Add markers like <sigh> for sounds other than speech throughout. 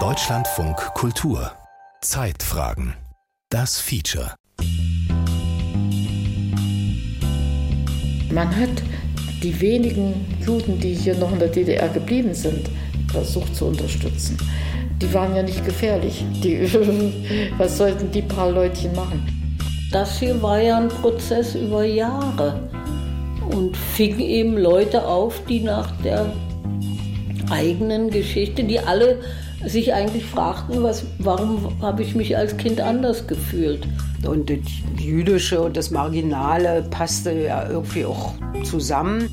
Deutschlandfunk Kultur Zeitfragen Das Feature Man hat die wenigen Juden, die hier noch in der DDR geblieben sind, versucht zu unterstützen. Die waren ja nicht gefährlich. Die, <laughs> was sollten die paar Leutchen machen? Das hier war ja ein Prozess über Jahre und fing eben Leute auf, die nach der eigenen Geschichte, die alle sich eigentlich fragten, was, warum habe ich mich als Kind anders gefühlt. Und das Jüdische und das Marginale passte ja irgendwie auch zusammen.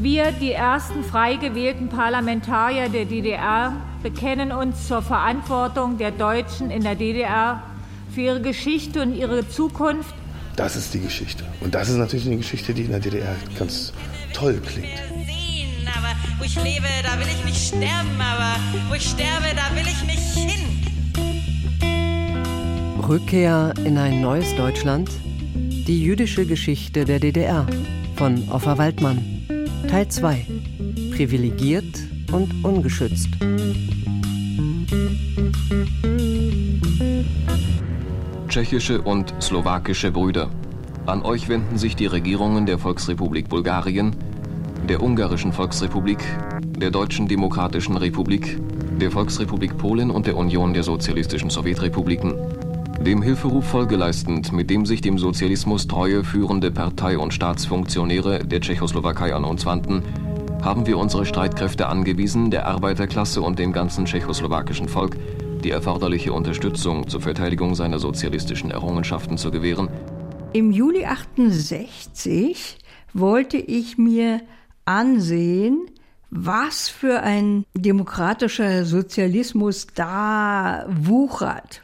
Wir, die ersten frei gewählten Parlamentarier der DDR, bekennen uns zur Verantwortung der Deutschen in der DDR für ihre Geschichte und ihre Zukunft. Das ist die Geschichte. Und das ist natürlich eine Geschichte, die in der DDR ganz toll klingt wo ich lebe, da will ich nicht sterben, aber wo ich sterbe, da will ich nicht hin. Rückkehr in ein neues Deutschland? Die jüdische Geschichte der DDR von Offa Waldmann. Teil 2. Privilegiert und ungeschützt. Tschechische und slowakische Brüder. An euch wenden sich die Regierungen der Volksrepublik Bulgarien, der Ungarischen Volksrepublik, der Deutschen Demokratischen Republik, der Volksrepublik Polen und der Union der Sozialistischen Sowjetrepubliken. Dem Hilferuf Folge leistend, mit dem sich dem Sozialismus treue führende Partei- und Staatsfunktionäre der Tschechoslowakei an uns wandten, haben wir unsere Streitkräfte angewiesen, der Arbeiterklasse und dem ganzen tschechoslowakischen Volk die erforderliche Unterstützung zur Verteidigung seiner sozialistischen Errungenschaften zu gewähren. Im Juli 68 wollte ich mir ansehen, was für ein demokratischer Sozialismus da wuchert.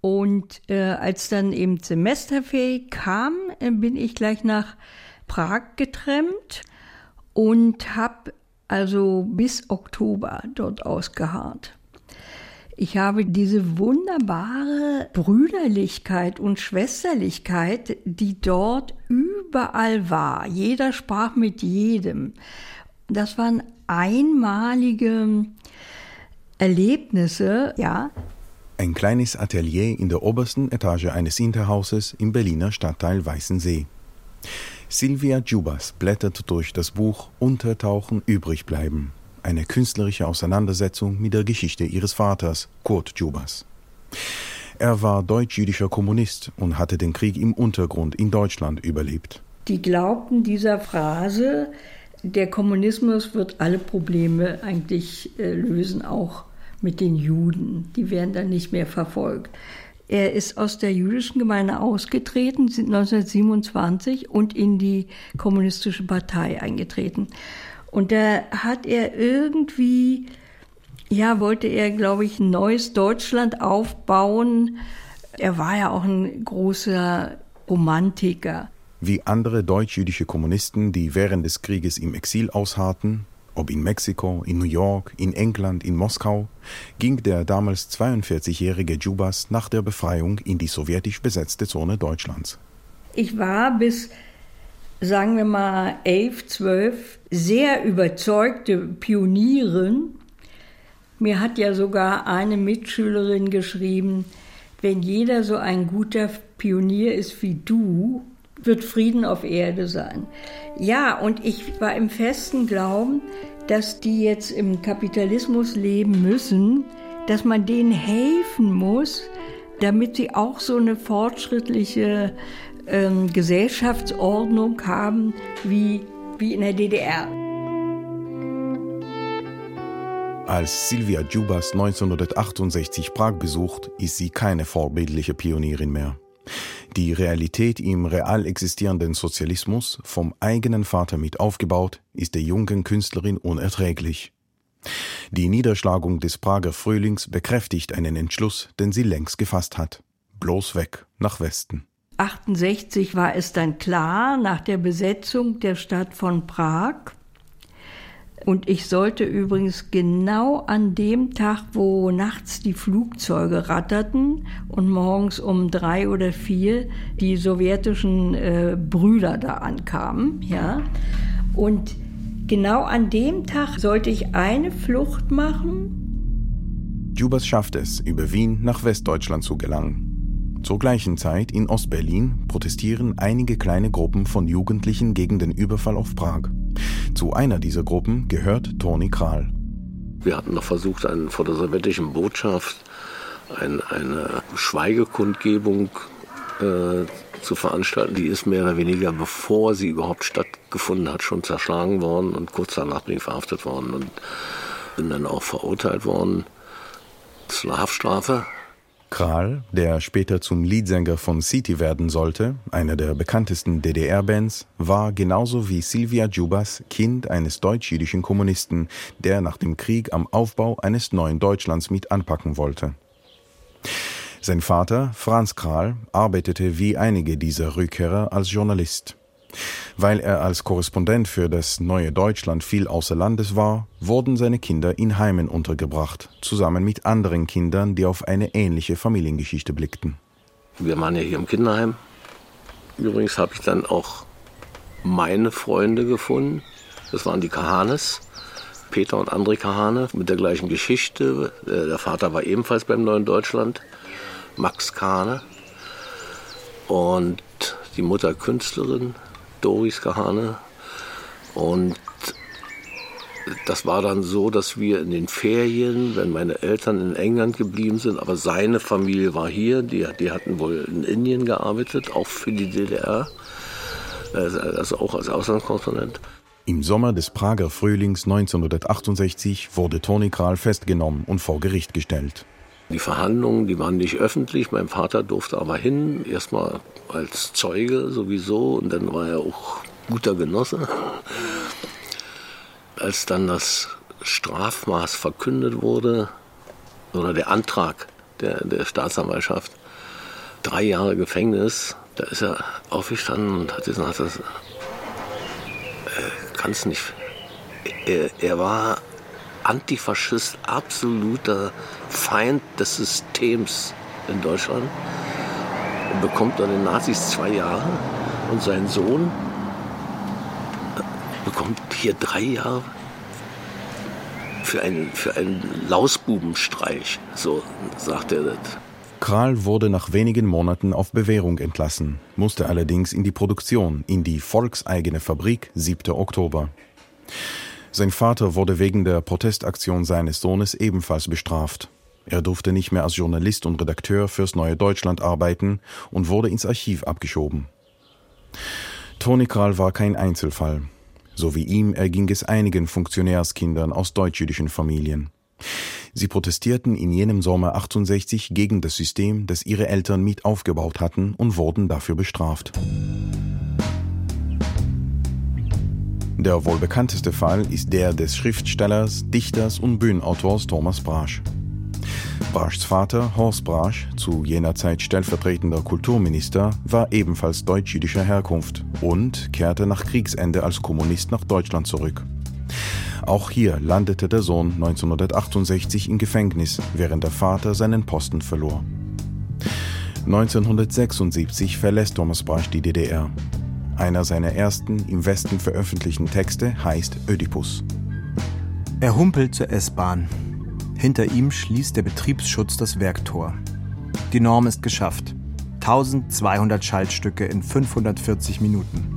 Und äh, als dann eben Semesterferien kam, äh, bin ich gleich nach Prag getrennt und habe also bis Oktober dort ausgeharrt. Ich habe diese wunderbare Brüderlichkeit und Schwesterlichkeit, die dort überall war. Jeder sprach mit jedem. Das waren einmalige Erlebnisse, ja. Ein kleines Atelier in der obersten Etage eines Hinterhauses im Berliner Stadtteil Weißensee. Silvia Jubas blättert durch das Buch Untertauchen übrig bleiben eine künstlerische Auseinandersetzung mit der Geschichte ihres Vaters, Kurt Jubas. Er war deutsch-jüdischer Kommunist und hatte den Krieg im Untergrund in Deutschland überlebt. Die glaubten dieser Phrase, der Kommunismus wird alle Probleme eigentlich äh, lösen, auch mit den Juden. Die werden dann nicht mehr verfolgt. Er ist aus der jüdischen Gemeinde ausgetreten, 1927, und in die kommunistische Partei eingetreten. Und da hat er irgendwie, ja, wollte er, glaube ich, ein neues Deutschland aufbauen. Er war ja auch ein großer Romantiker. Wie andere deutsch-jüdische Kommunisten, die während des Krieges im Exil ausharrten, ob in Mexiko, in New York, in England, in Moskau, ging der damals 42-jährige Jubas nach der Befreiung in die sowjetisch besetzte Zone Deutschlands. Ich war bis sagen wir mal, elf, zwölf sehr überzeugte Pionieren. Mir hat ja sogar eine Mitschülerin geschrieben, wenn jeder so ein guter Pionier ist wie du, wird Frieden auf Erde sein. Ja, und ich war im festen Glauben, dass die jetzt im Kapitalismus leben müssen, dass man denen helfen muss, damit sie auch so eine fortschrittliche ähm, Gesellschaftsordnung haben wie, wie in der DDR. Als Silvia Jubas 1968 Prag besucht, ist sie keine vorbildliche Pionierin mehr. Die Realität im real existierenden Sozialismus, vom eigenen Vater mit aufgebaut, ist der jungen Künstlerin unerträglich. Die Niederschlagung des Prager Frühlings bekräftigt einen Entschluss, den sie längst gefasst hat. Bloß weg nach Westen. 68 war es dann klar, nach der Besetzung der Stadt von Prag. Und ich sollte übrigens genau an dem Tag, wo nachts die Flugzeuge ratterten und morgens um drei oder vier die sowjetischen äh, Brüder da ankamen, ja. Und Genau an dem Tag sollte ich eine Flucht machen. Jubas schafft es, über Wien nach Westdeutschland zu gelangen. Zur gleichen Zeit in Ostberlin protestieren einige kleine Gruppen von Jugendlichen gegen den Überfall auf Prag. Zu einer dieser Gruppen gehört Toni Kral. Wir hatten noch versucht, einen, vor der sowjetischen Botschaft ein, eine Schweigekundgebung äh, zu veranstalten. Die ist mehr oder weniger, bevor sie überhaupt stattgefunden hat, schon zerschlagen worden und kurz danach bin ich verhaftet worden und bin dann auch verurteilt worden zur Haftstrafe. Kral, der später zum Leadsänger von City werden sollte, einer der bekanntesten DDR-Bands, war genauso wie Silvia Jubas Kind eines deutsch-jüdischen Kommunisten, der nach dem Krieg am Aufbau eines neuen Deutschlands mit anpacken wollte. Sein Vater, Franz Kral, arbeitete wie einige dieser Rückkehrer als Journalist. Weil er als Korrespondent für das neue Deutschland viel außer Landes war, wurden seine Kinder in Heimen untergebracht, zusammen mit anderen Kindern, die auf eine ähnliche Familiengeschichte blickten. Wir waren ja hier im Kinderheim. Übrigens habe ich dann auch meine Freunde gefunden. Das waren die Kahanes, Peter und André Kahane, mit der gleichen Geschichte. Der Vater war ebenfalls beim Neuen Deutschland. Max Kahne und die Mutter Künstlerin Doris Kahane. Und das war dann so, dass wir in den Ferien, wenn meine Eltern in England geblieben sind, aber seine Familie war hier, die, die hatten wohl in Indien gearbeitet, auch für die DDR, also auch als Auslandskorrespondent. Im Sommer des Prager Frühlings 1968 wurde Toni Kral festgenommen und vor Gericht gestellt. Die Verhandlungen, die waren nicht öffentlich. Mein Vater durfte aber hin, erstmal als Zeuge sowieso und dann war er auch guter Genosse. Als dann das Strafmaß verkündet wurde, oder der Antrag der, der Staatsanwaltschaft, drei Jahre Gefängnis, da ist er aufgestanden und hat gesagt, das äh, kann nicht. Er, er war Antifaschist, absoluter Feind des Systems in Deutschland und bekommt dann den Nazis zwei Jahre und sein Sohn bekommt hier drei Jahre für einen, für einen Lausbubenstreich, so sagt er das. Kral wurde nach wenigen Monaten auf Bewährung entlassen, musste allerdings in die Produktion, in die volkseigene Fabrik 7. Oktober. Sein Vater wurde wegen der Protestaktion seines Sohnes ebenfalls bestraft. Er durfte nicht mehr als Journalist und Redakteur fürs Neue Deutschland arbeiten und wurde ins Archiv abgeschoben. Toni Kral war kein Einzelfall. So wie ihm erging es einigen Funktionärskindern aus deutsch-jüdischen Familien. Sie protestierten in jenem Sommer 68 gegen das System, das ihre Eltern mit aufgebaut hatten und wurden dafür bestraft. Der wohl bekannteste Fall ist der des Schriftstellers, Dichters und Bühnenautors Thomas Brasch. Braschs Vater, Horst Brasch, zu jener Zeit stellvertretender Kulturminister, war ebenfalls deutsch-jüdischer Herkunft und kehrte nach Kriegsende als Kommunist nach Deutschland zurück. Auch hier landete der Sohn 1968 im Gefängnis, während der Vater seinen Posten verlor. 1976 verlässt Thomas Brasch die DDR. Einer seiner ersten im Westen veröffentlichten Texte heißt Ödipus. Er humpelt zur S-Bahn. Hinter ihm schließt der Betriebsschutz das Werktor. Die Norm ist geschafft. 1200 Schaltstücke in 540 Minuten.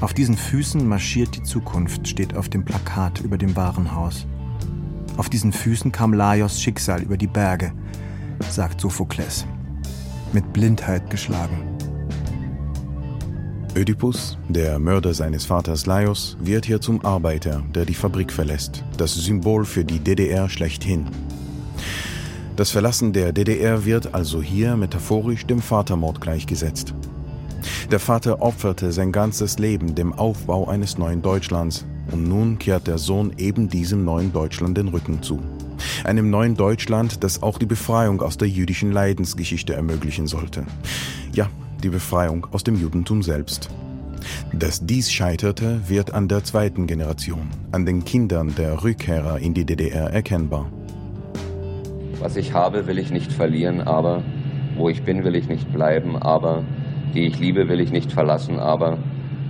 Auf diesen Füßen marschiert die Zukunft, steht auf dem Plakat über dem Warenhaus. Auf diesen Füßen kam Laios Schicksal über die Berge, sagt Sophokles. Mit Blindheit geschlagen. Ödipus, der Mörder seines Vaters Laios, wird hier zum Arbeiter, der die Fabrik verlässt, das Symbol für die DDR schlechthin. Das Verlassen der DDR wird also hier metaphorisch dem Vatermord gleichgesetzt. Der Vater opferte sein ganzes Leben dem Aufbau eines neuen Deutschlands und nun kehrt der Sohn eben diesem neuen Deutschland den Rücken zu. Einem neuen Deutschland, das auch die Befreiung aus der jüdischen Leidensgeschichte ermöglichen sollte. Ja, die Befreiung aus dem Judentum selbst. Dass dies scheiterte, wird an der zweiten Generation, an den Kindern der Rückkehrer in die DDR erkennbar. Was ich habe, will ich nicht verlieren, aber wo ich bin, will ich nicht bleiben, aber die ich liebe, will ich nicht verlassen, aber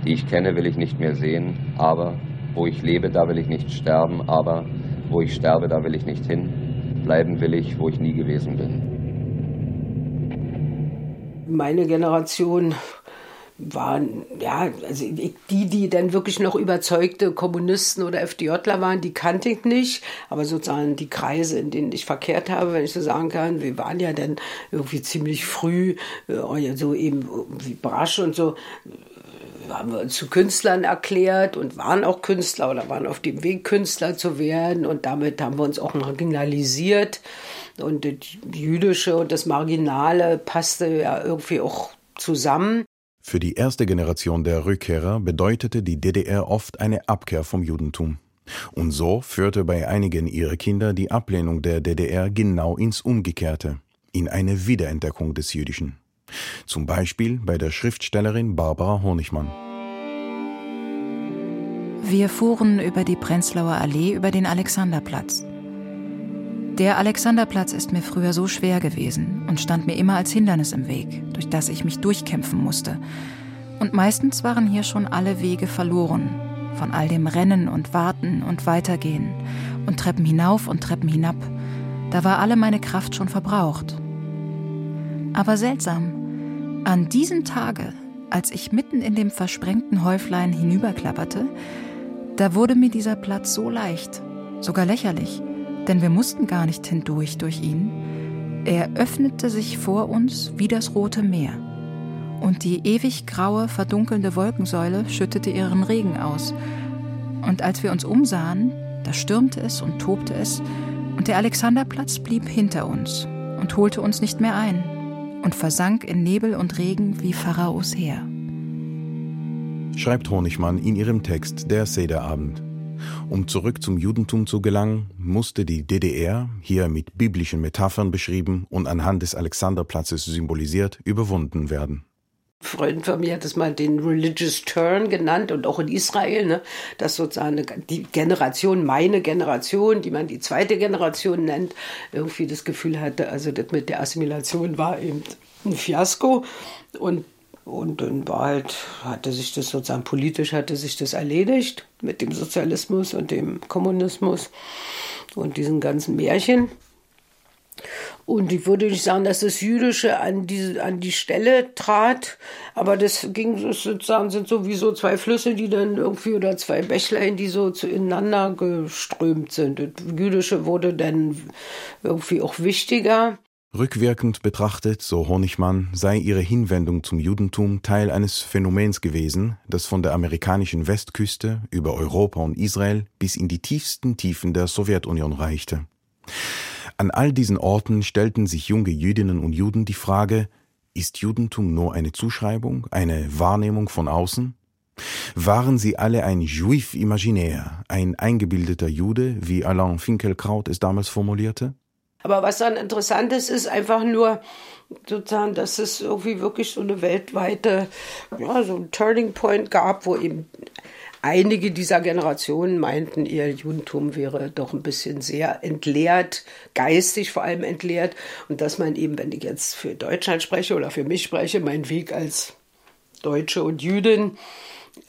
die ich kenne, will ich nicht mehr sehen, aber wo ich lebe, da will ich nicht sterben, aber wo ich sterbe, da will ich nicht hin. Bleiben will ich, wo ich nie gewesen bin. Meine Generation waren, ja, also die, die dann wirklich noch überzeugte Kommunisten oder FDJler waren, die kannte ich nicht. Aber sozusagen die Kreise, in denen ich verkehrt habe, wenn ich so sagen kann, wir waren ja dann irgendwie ziemlich früh, äh, so eben wie Brasch und so, haben wir uns zu Künstlern erklärt und waren auch Künstler oder waren auf dem Weg, Künstler zu werden. Und damit haben wir uns auch marginalisiert. Und das Jüdische und das Marginale passte ja irgendwie auch zusammen. Für die erste Generation der Rückkehrer bedeutete die DDR oft eine Abkehr vom Judentum. Und so führte bei einigen ihrer Kinder die Ablehnung der DDR genau ins Umgekehrte, in eine Wiederentdeckung des Jüdischen. Zum Beispiel bei der Schriftstellerin Barbara Honigmann. Wir fuhren über die Prenzlauer Allee über den Alexanderplatz. Der Alexanderplatz ist mir früher so schwer gewesen und stand mir immer als Hindernis im Weg, durch das ich mich durchkämpfen musste. Und meistens waren hier schon alle Wege verloren, von all dem Rennen und Warten und Weitergehen und Treppen hinauf und Treppen hinab. Da war alle meine Kraft schon verbraucht. Aber seltsam, an diesem Tage, als ich mitten in dem versprengten Häuflein hinüberklapperte, da wurde mir dieser Platz so leicht, sogar lächerlich denn wir mussten gar nicht hindurch durch ihn. Er öffnete sich vor uns wie das rote Meer. Und die ewig graue, verdunkelnde Wolkensäule schüttete ihren Regen aus. Und als wir uns umsahen, da stürmte es und tobte es, und der Alexanderplatz blieb hinter uns und holte uns nicht mehr ein und versank in Nebel und Regen wie Pharaos Heer. Schreibt Honigmann in ihrem Text Der Sederabend. Um zurück zum Judentum zu gelangen, musste die DDR, hier mit biblischen Metaphern beschrieben und anhand des Alexanderplatzes symbolisiert, überwunden werden. Freund von mir hat es mal den Religious Turn genannt und auch in Israel, ne, dass sozusagen die Generation, meine Generation, die man die zweite Generation nennt, irgendwie das Gefühl hatte, also das mit der Assimilation war eben ein Fiasko und und dann war halt, hatte sich das sozusagen politisch hatte sich das erledigt mit dem Sozialismus und dem Kommunismus und diesen ganzen Märchen. Und ich würde nicht sagen, dass das Jüdische an die, an die Stelle trat, aber das ging sozusagen, sind sowieso zwei Flüsse, die dann irgendwie, oder zwei Bächlein, die so zueinander geströmt sind. Das Jüdische wurde dann irgendwie auch wichtiger. Rückwirkend betrachtet, so Honigmann, sei ihre Hinwendung zum Judentum Teil eines Phänomens gewesen, das von der amerikanischen Westküste über Europa und Israel bis in die tiefsten Tiefen der Sowjetunion reichte. An all diesen Orten stellten sich junge Jüdinnen und Juden die Frage, ist Judentum nur eine Zuschreibung, eine Wahrnehmung von außen? Waren sie alle ein Juif imaginaire, ein eingebildeter Jude, wie Alain Finkelkraut es damals formulierte? Aber was dann interessant ist, ist einfach nur sozusagen, dass es irgendwie wirklich so eine weltweite, ja, so ein Turning Point gab, wo eben einige dieser Generationen meinten, ihr Judentum wäre doch ein bisschen sehr entleert, geistig vor allem entleert. Und dass man eben, wenn ich jetzt für Deutschland spreche oder für mich spreche, mein Weg als Deutsche und Jüdin,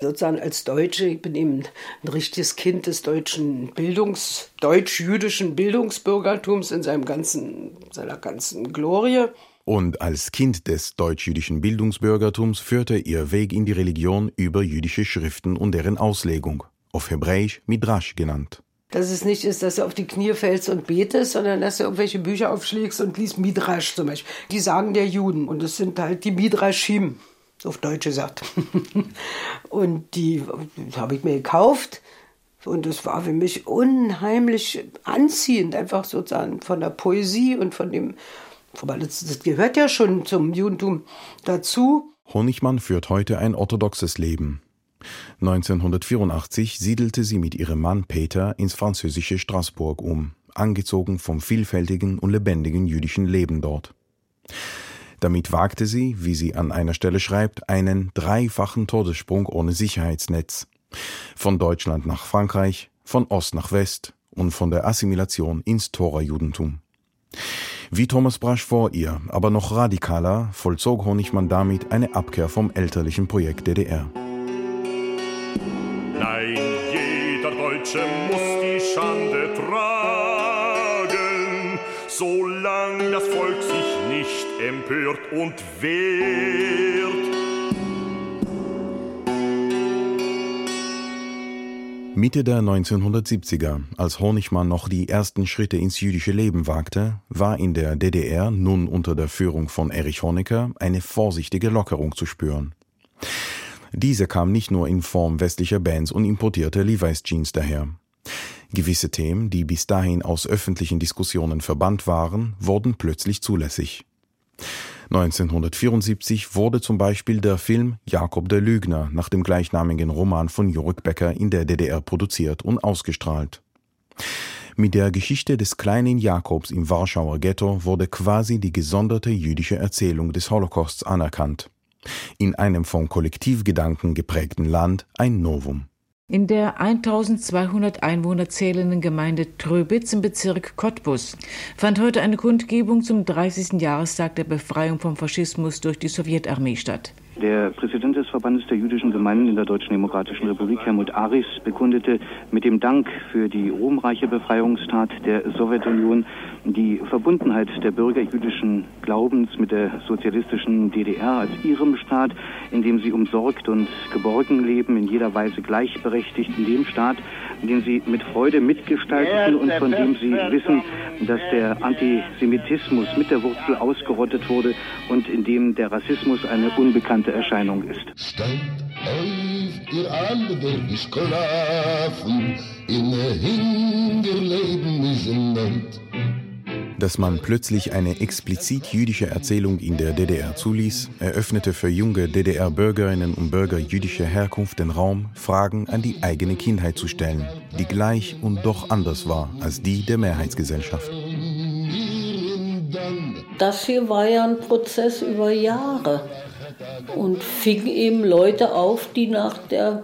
sozusagen als Deutsche, ich bin eben ein richtiges Kind des deutschen Bildungs, deutsch-jüdischen Bildungsbürgertums in seinem ganzen, seiner ganzen Glorie. Und als Kind des deutsch-jüdischen Bildungsbürgertums führte ihr Weg in die Religion über jüdische Schriften und deren Auslegung, auf Hebräisch Midrash genannt. Dass es nicht ist, dass du auf die Knie fällst und betest, sondern dass du irgendwelche Bücher aufschlägst und liest Midrash zum Beispiel. Die sagen der Juden und es sind halt die Midrashim auf Deutsch gesagt. <laughs> und die habe ich mir gekauft. Und es war für mich unheimlich anziehend, einfach sozusagen von der Poesie und von dem, das gehört ja schon zum Judentum dazu. Honigmann führt heute ein orthodoxes Leben. 1984 siedelte sie mit ihrem Mann Peter ins französische Straßburg um, angezogen vom vielfältigen und lebendigen jüdischen Leben dort. Damit wagte sie, wie sie an einer Stelle schreibt, einen dreifachen Todessprung ohne Sicherheitsnetz. Von Deutschland nach Frankreich, von Ost nach West und von der Assimilation ins Tora-Judentum. Wie Thomas Brasch vor ihr, aber noch radikaler, vollzog Honigmann damit eine Abkehr vom elterlichen Projekt DDR. Nein, Deutsche muss die Schande tragen, solange das Volk sich nicht empört und wehrt. Mitte der 1970er, als Honigmann noch die ersten Schritte ins jüdische Leben wagte, war in der DDR, nun unter der Führung von Erich Honecker, eine vorsichtige Lockerung zu spüren. Diese kam nicht nur in Form westlicher Bands und importierter Levi's Jeans daher. Gewisse Themen, die bis dahin aus öffentlichen Diskussionen verbannt waren, wurden plötzlich zulässig. 1974 wurde zum Beispiel der Film Jakob der Lügner nach dem gleichnamigen Roman von Jörg Becker in der DDR produziert und ausgestrahlt. Mit der Geschichte des kleinen Jakobs im Warschauer Ghetto wurde quasi die gesonderte jüdische Erzählung des Holocausts anerkannt. In einem vom Kollektivgedanken geprägten Land ein Novum. In der 1200 Einwohner zählenden Gemeinde Tröbitz im Bezirk Cottbus fand heute eine Kundgebung zum 30. Jahrestag der Befreiung vom Faschismus durch die Sowjetarmee statt. Der Präsident des Verbandes der jüdischen Gemeinden in der Deutschen Demokratischen Republik, Helmut Aris, bekundete mit dem Dank für die ruhmreiche Befreiungstat der Sowjetunion die Verbundenheit der Bürger jüdischen Glaubens mit der sozialistischen DDR als ihrem Staat, in dem sie umsorgt und geborgen leben, in jeder Weise gleichberechtigt, in dem Staat, den sie mit Freude mitgestalteten und von dem sie wissen, dass der Antisemitismus mit der Wurzel ausgerottet wurde und in dem der Rassismus eine unbekannte Erscheinung ist. Stand auf, ihr alle, der geschlafen, in Hingerleben ist Land. Dass man plötzlich eine explizit jüdische Erzählung in der DDR zuließ, eröffnete für junge DDR-Bürgerinnen und Bürger jüdischer Herkunft den Raum, Fragen an die eigene Kindheit zu stellen, die gleich und doch anders war als die der Mehrheitsgesellschaft. Das hier war ja ein Prozess über Jahre und fing eben Leute auf, die nach der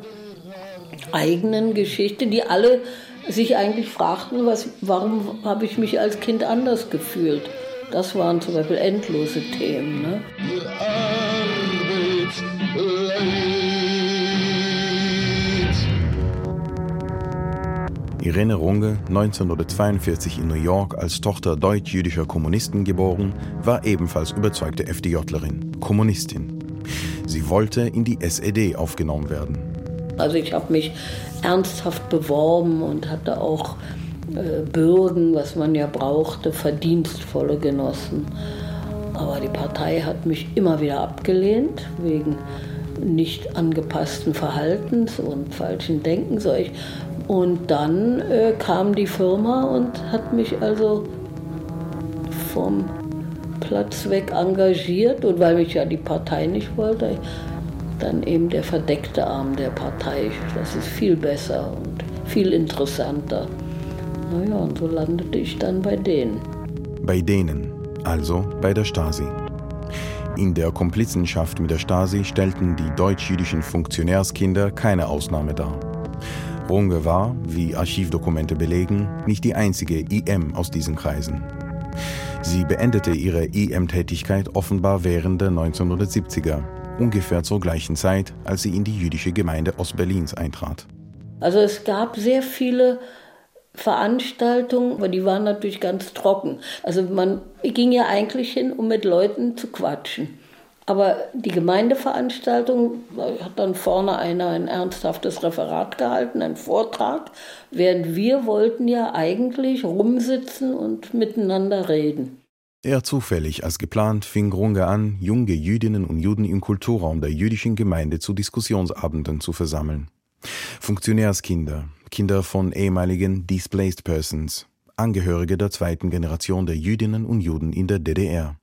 eigenen Geschichte, die alle sich eigentlich fragten, was, warum habe ich mich als Kind anders gefühlt. Das waren zum Beispiel endlose Themen. Ne? Irene Runge, 1942 in New York als Tochter deutsch-jüdischer Kommunisten geboren, war ebenfalls überzeugte FDJlerin, Kommunistin. Sie wollte in die SED aufgenommen werden. Also ich habe mich ernsthaft beworben und hatte auch äh, Bürgen, was man ja brauchte, verdienstvolle Genossen. Aber die Partei hat mich immer wieder abgelehnt wegen nicht angepassten Verhaltens und falschen Denkens. Und dann äh, kam die Firma und hat mich also vom Platz weg engagiert. Und weil mich ja die Partei nicht wollte, dann eben der verdeckte Arm der Partei. Das ist viel besser und viel interessanter. Naja, und so landete ich dann bei denen. Bei denen, also bei der Stasi. In der Komplizenschaft mit der Stasi stellten die deutsch-jüdischen Funktionärskinder keine Ausnahme dar. Runge war, wie Archivdokumente belegen, nicht die einzige IM aus diesen Kreisen. Sie beendete ihre IM-Tätigkeit offenbar während der 1970er ungefähr zur gleichen Zeit, als sie in die jüdische Gemeinde Ostberlins eintrat. Also es gab sehr viele Veranstaltungen, aber die waren natürlich ganz trocken. Also man ging ja eigentlich hin, um mit Leuten zu quatschen. Aber die Gemeindeveranstaltung hat dann vorne einer ein ernsthaftes Referat gehalten, einen Vortrag, während wir wollten ja eigentlich rumsitzen und miteinander reden. Eher zufällig als geplant fing Runge an, junge Jüdinnen und Juden im Kulturraum der jüdischen Gemeinde zu Diskussionsabenden zu versammeln. Funktionärskinder, Kinder von ehemaligen Displaced Persons, Angehörige der zweiten Generation der Jüdinnen und Juden in der DDR.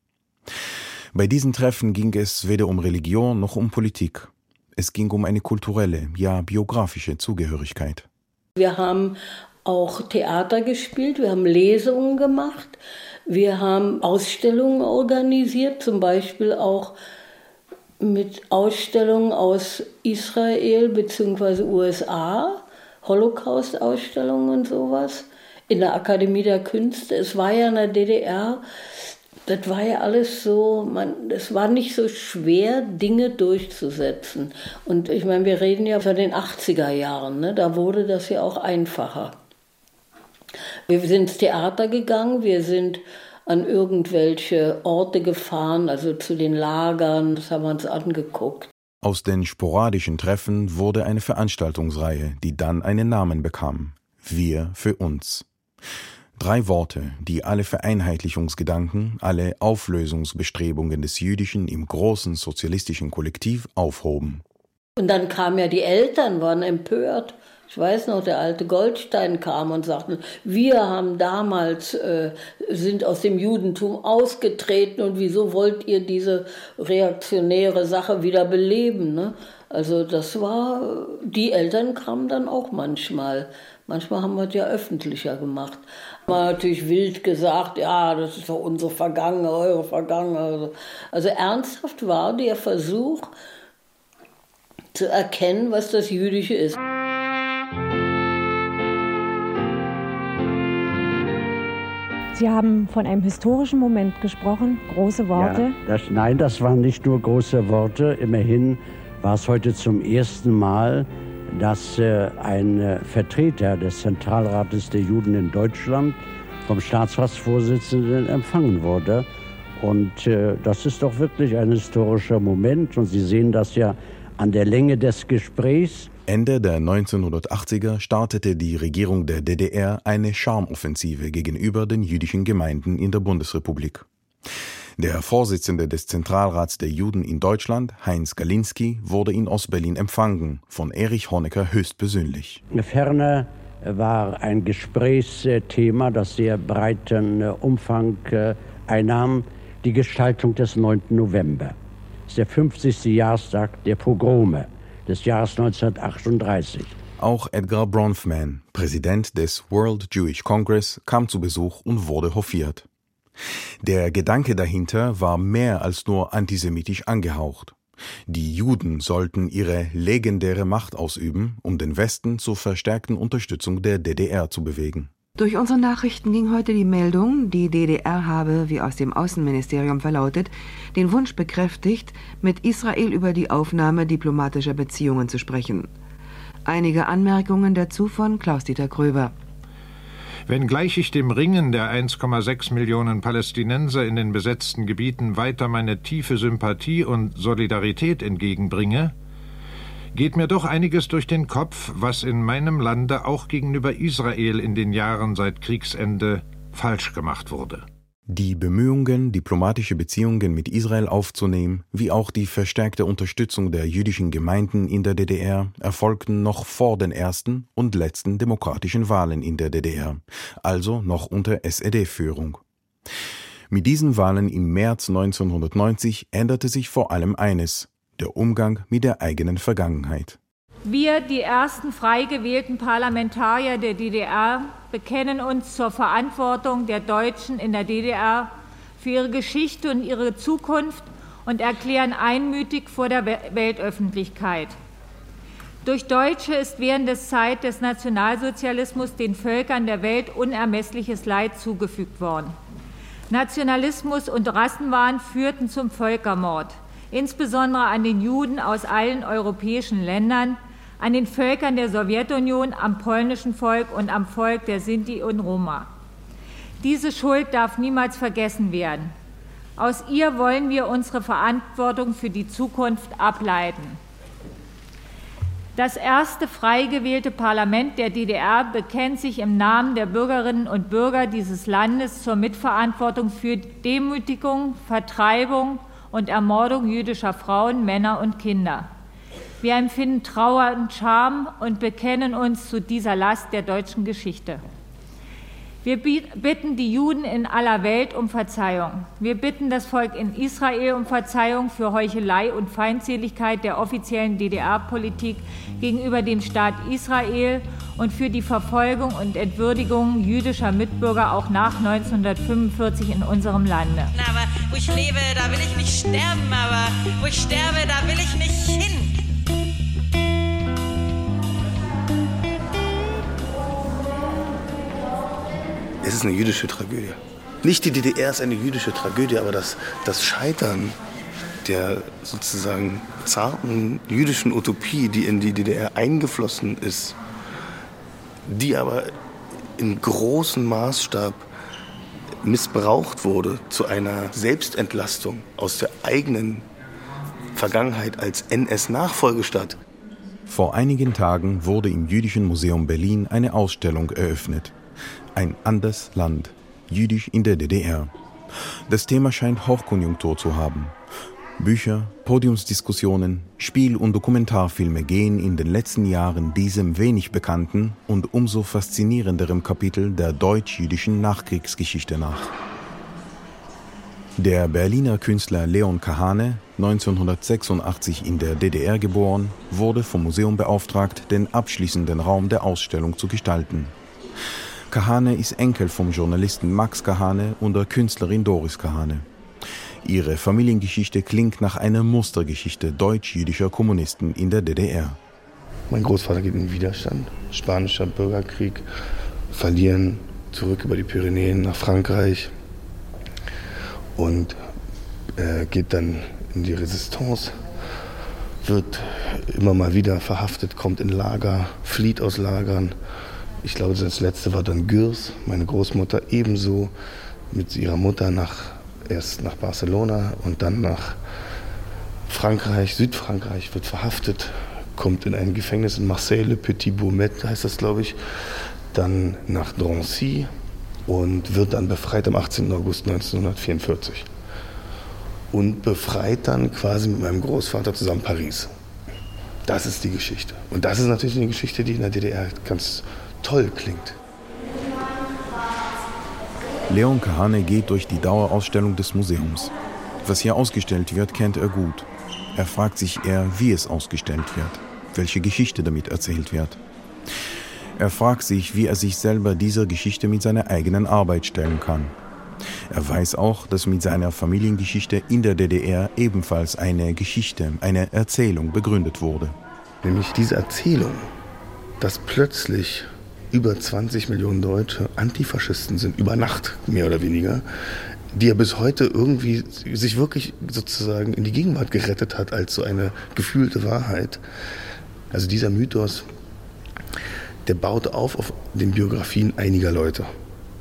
Bei diesen Treffen ging es weder um Religion noch um Politik. Es ging um eine kulturelle, ja biografische Zugehörigkeit. Wir haben auch Theater gespielt, wir haben Lesungen gemacht, wir haben Ausstellungen organisiert, zum Beispiel auch mit Ausstellungen aus Israel bzw. USA, Holocaust-Ausstellungen und sowas, in der Akademie der Künste. Es war ja in der DDR das war ja alles so, man, es war nicht so schwer, Dinge durchzusetzen. Und ich meine, wir reden ja von den 80er Jahren, ne? da wurde das ja auch einfacher. Wir sind ins Theater gegangen, wir sind an irgendwelche Orte gefahren, also zu den Lagern, das haben wir uns angeguckt. Aus den sporadischen Treffen wurde eine Veranstaltungsreihe, die dann einen Namen bekam. Wir für uns. Drei Worte, die alle Vereinheitlichungsgedanken, alle Auflösungsbestrebungen des Jüdischen im großen sozialistischen Kollektiv aufhoben. Und dann kamen ja die Eltern, waren empört. Ich weiß noch, der alte Goldstein kam und sagte, wir haben damals, äh, sind aus dem Judentum ausgetreten und wieso wollt ihr diese reaktionäre Sache wieder beleben? Ne? Also das war, die Eltern kamen dann auch manchmal. Manchmal haben wir es ja öffentlicher gemacht. Man hat natürlich wild gesagt, ja, das ist doch unsere Vergangenheit, eure Vergangenheit. Also ernsthaft war der Versuch zu erkennen, was das Jüdische ist. Sie haben von einem historischen Moment gesprochen, große Worte. Ja, das, nein, das waren nicht nur große Worte. Immerhin war es heute zum ersten Mal, dass äh, ein äh, Vertreter des Zentralrates der Juden in Deutschland vom Staatsratsvorsitzenden empfangen wurde. Und äh, das ist doch wirklich ein historischer Moment. Und Sie sehen das ja an der Länge des Gesprächs. Ende der 1980er startete die Regierung der DDR eine Charmoffensive gegenüber den jüdischen Gemeinden in der Bundesrepublik. Der Vorsitzende des Zentralrats der Juden in Deutschland, Heinz Galinski, wurde in Ostberlin empfangen, von Erich Honecker höchstpersönlich. Ferner war ein Gesprächsthema, das sehr breiten Umfang einnahm, die Gestaltung des 9. November. Das ist der 50. Jahrestag der Pogrome des Jahres 1938. Auch Edgar Bronfman, Präsident des World Jewish Congress, kam zu Besuch und wurde hofiert. Der Gedanke dahinter war mehr als nur antisemitisch angehaucht. Die Juden sollten ihre legendäre Macht ausüben, um den Westen zur verstärkten Unterstützung der DDR zu bewegen. Durch unsere Nachrichten ging heute die Meldung, die DDR habe, wie aus dem Außenministerium verlautet, den Wunsch bekräftigt, mit Israel über die Aufnahme diplomatischer Beziehungen zu sprechen. Einige Anmerkungen dazu von Klaus-Dieter Gröber. Wenngleich ich dem Ringen der 1,6 Millionen Palästinenser in den besetzten Gebieten weiter meine tiefe Sympathie und Solidarität entgegenbringe, geht mir doch einiges durch den Kopf, was in meinem Lande auch gegenüber Israel in den Jahren seit Kriegsende falsch gemacht wurde. Die Bemühungen, diplomatische Beziehungen mit Israel aufzunehmen, wie auch die verstärkte Unterstützung der jüdischen Gemeinden in der DDR erfolgten noch vor den ersten und letzten demokratischen Wahlen in der DDR, also noch unter SED-Führung. Mit diesen Wahlen im März 1990 änderte sich vor allem eines, der Umgang mit der eigenen Vergangenheit. Wir, die ersten frei gewählten Parlamentarier der DDR, bekennen uns zur Verantwortung der Deutschen in der DDR für ihre Geschichte und ihre Zukunft und erklären einmütig vor der Weltöffentlichkeit. Durch Deutsche ist während der Zeit des Nationalsozialismus den Völkern der Welt unermessliches Leid zugefügt worden. Nationalismus und Rassenwahn führten zum Völkermord, insbesondere an den Juden aus allen europäischen Ländern, an den Völkern der Sowjetunion, am polnischen Volk und am Volk der Sinti und Roma. Diese Schuld darf niemals vergessen werden. Aus ihr wollen wir unsere Verantwortung für die Zukunft ableiten. Das erste frei gewählte Parlament der DDR bekennt sich im Namen der Bürgerinnen und Bürger dieses Landes zur Mitverantwortung für Demütigung, Vertreibung und Ermordung jüdischer Frauen, Männer und Kinder. Wir empfinden Trauer und Scham und bekennen uns zu dieser Last der deutschen Geschichte. Wir bitten die Juden in aller Welt um Verzeihung. Wir bitten das Volk in Israel um Verzeihung für Heuchelei und Feindseligkeit der offiziellen DDR-Politik gegenüber dem Staat Israel und für die Verfolgung und Entwürdigung jüdischer Mitbürger auch nach 1945 in unserem Lande. Aber wo ich lebe, da will ich nicht sterben, aber wo ich sterbe, da will ich nicht hin. Es ist eine jüdische Tragödie. Nicht die DDR ist eine jüdische Tragödie, aber das, das Scheitern der sozusagen zarten jüdischen Utopie, die in die DDR eingeflossen ist, die aber in großem Maßstab missbraucht wurde zu einer Selbstentlastung aus der eigenen Vergangenheit als NS-Nachfolgestadt. Vor einigen Tagen wurde im Jüdischen Museum Berlin eine Ausstellung eröffnet. Ein anderes Land, jüdisch in der DDR. Das Thema scheint Hochkonjunktur zu haben. Bücher, Podiumsdiskussionen, Spiel- und Dokumentarfilme gehen in den letzten Jahren diesem wenig bekannten und umso faszinierenderem Kapitel der deutsch-jüdischen Nachkriegsgeschichte nach. Der Berliner Künstler Leon Kahane, 1986 in der DDR geboren, wurde vom Museum beauftragt, den abschließenden Raum der Ausstellung zu gestalten. Kahane ist Enkel vom Journalisten Max Kahane und der Künstlerin Doris Kahane. Ihre Familiengeschichte klingt nach einer Mustergeschichte deutsch-jüdischer Kommunisten in der DDR. Mein Großvater geht in Widerstand, spanischer Bürgerkrieg, verlieren zurück über die Pyrenäen nach Frankreich und äh, geht dann in die Resistance, wird immer mal wieder verhaftet, kommt in Lager, flieht aus Lagern. Ich glaube, das letzte war dann Gürs, meine Großmutter ebenso mit ihrer Mutter nach erst nach Barcelona und dann nach Frankreich, Südfrankreich, wird verhaftet, kommt in ein Gefängnis in Marseille, Le Petit Baumet heißt das, glaube ich, dann nach Drancy und wird dann befreit am 18. August 1944. Und befreit dann quasi mit meinem Großvater zusammen Paris. Das ist die Geschichte. Und das ist natürlich eine Geschichte, die in der DDR ganz toll klingt. Leon Kahane geht durch die Dauerausstellung des Museums. Was hier ausgestellt wird, kennt er gut. Er fragt sich eher, wie es ausgestellt wird, welche Geschichte damit erzählt wird. Er fragt sich, wie er sich selber dieser Geschichte mit seiner eigenen Arbeit stellen kann. Er weiß auch, dass mit seiner Familiengeschichte in der DDR ebenfalls eine Geschichte, eine Erzählung begründet wurde. Nämlich diese Erzählung, dass plötzlich über 20 Millionen Deutsche Antifaschisten sind, über Nacht mehr oder weniger, die er bis heute irgendwie sich wirklich sozusagen in die Gegenwart gerettet hat als so eine gefühlte Wahrheit. Also dieser Mythos, der baut auf auf den Biografien einiger Leute.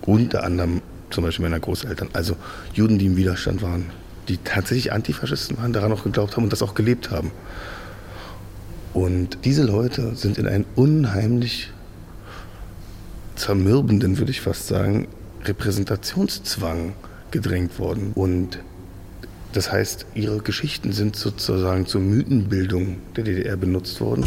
Unter anderem zum Beispiel meiner Großeltern, also Juden, die im Widerstand waren, die tatsächlich Antifaschisten waren, daran auch geglaubt haben und das auch gelebt haben. Und diese Leute sind in ein unheimlich zermürbenden, würde ich fast sagen, Repräsentationszwang gedrängt worden. Und das heißt, ihre Geschichten sind sozusagen zur Mythenbildung der DDR benutzt worden.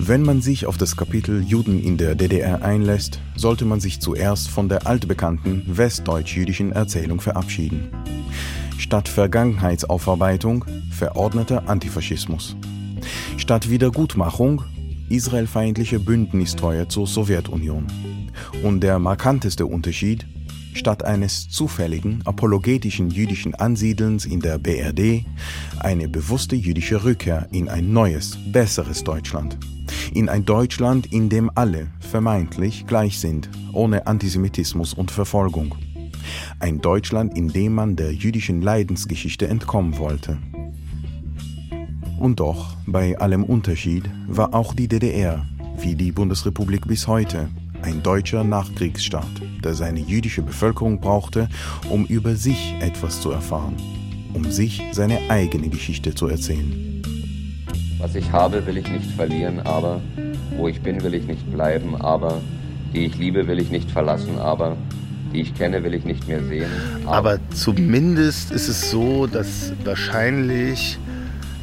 Wenn man sich auf das Kapitel Juden in der DDR einlässt, sollte man sich zuerst von der altbekannten westdeutsch-jüdischen Erzählung verabschieden. Statt Vergangenheitsaufarbeitung verordneter Antifaschismus. Statt Wiedergutmachung israelfeindliche Bündnistreue zur Sowjetunion. Und der markanteste Unterschied, statt eines zufälligen, apologetischen jüdischen Ansiedelns in der BRD, eine bewusste jüdische Rückkehr in ein neues, besseres Deutschland. In ein Deutschland, in dem alle vermeintlich gleich sind, ohne Antisemitismus und Verfolgung. Ein Deutschland, in dem man der jüdischen Leidensgeschichte entkommen wollte. Und doch, bei allem Unterschied, war auch die DDR, wie die Bundesrepublik bis heute, ein deutscher Nachkriegsstaat, der seine jüdische Bevölkerung brauchte, um über sich etwas zu erfahren, um sich seine eigene Geschichte zu erzählen. Was ich habe, will ich nicht verlieren, aber wo ich bin, will ich nicht bleiben, aber die ich liebe, will ich nicht verlassen, aber die ich kenne, will ich nicht mehr sehen. Aber, aber zumindest ist es so, dass wahrscheinlich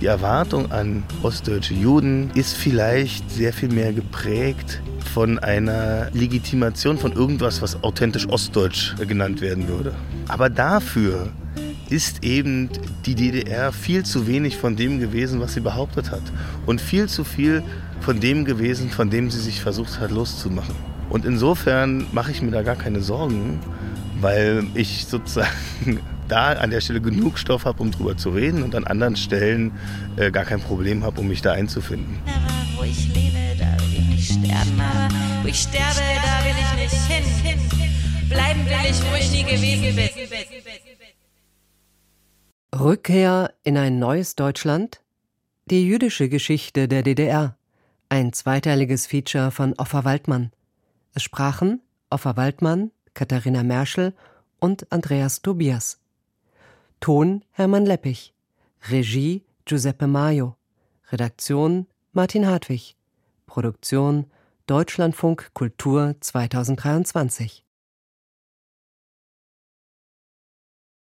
die Erwartung an ostdeutsche Juden ist vielleicht sehr viel mehr geprägt von einer Legitimation von irgendwas, was authentisch ostdeutsch genannt werden würde. Aber dafür ist eben die DDR viel zu wenig von dem gewesen, was sie behauptet hat. Und viel zu viel von dem gewesen, von dem sie sich versucht hat loszumachen. Und insofern mache ich mir da gar keine Sorgen, weil ich sozusagen da an der Stelle genug Stoff habe, um drüber zu reden und an anderen Stellen äh, gar kein Problem habe, um mich da einzufinden. Wo ich lebe, da will ich nicht sterben, aber wo ich sterbe, da will ich nicht hin. Bleiben will ich, wo ich nie gewesen bin. Rückkehr in ein neues Deutschland? Die jüdische Geschichte der DDR. Ein zweiteiliges Feature von Offa Waldmann. Es sprachen Offa Waldmann, Katharina Merschel und Andreas Tobias. Ton Hermann Leppich. Regie Giuseppe Maio. Redaktion Martin Hartwig. Produktion Deutschlandfunk Kultur 2023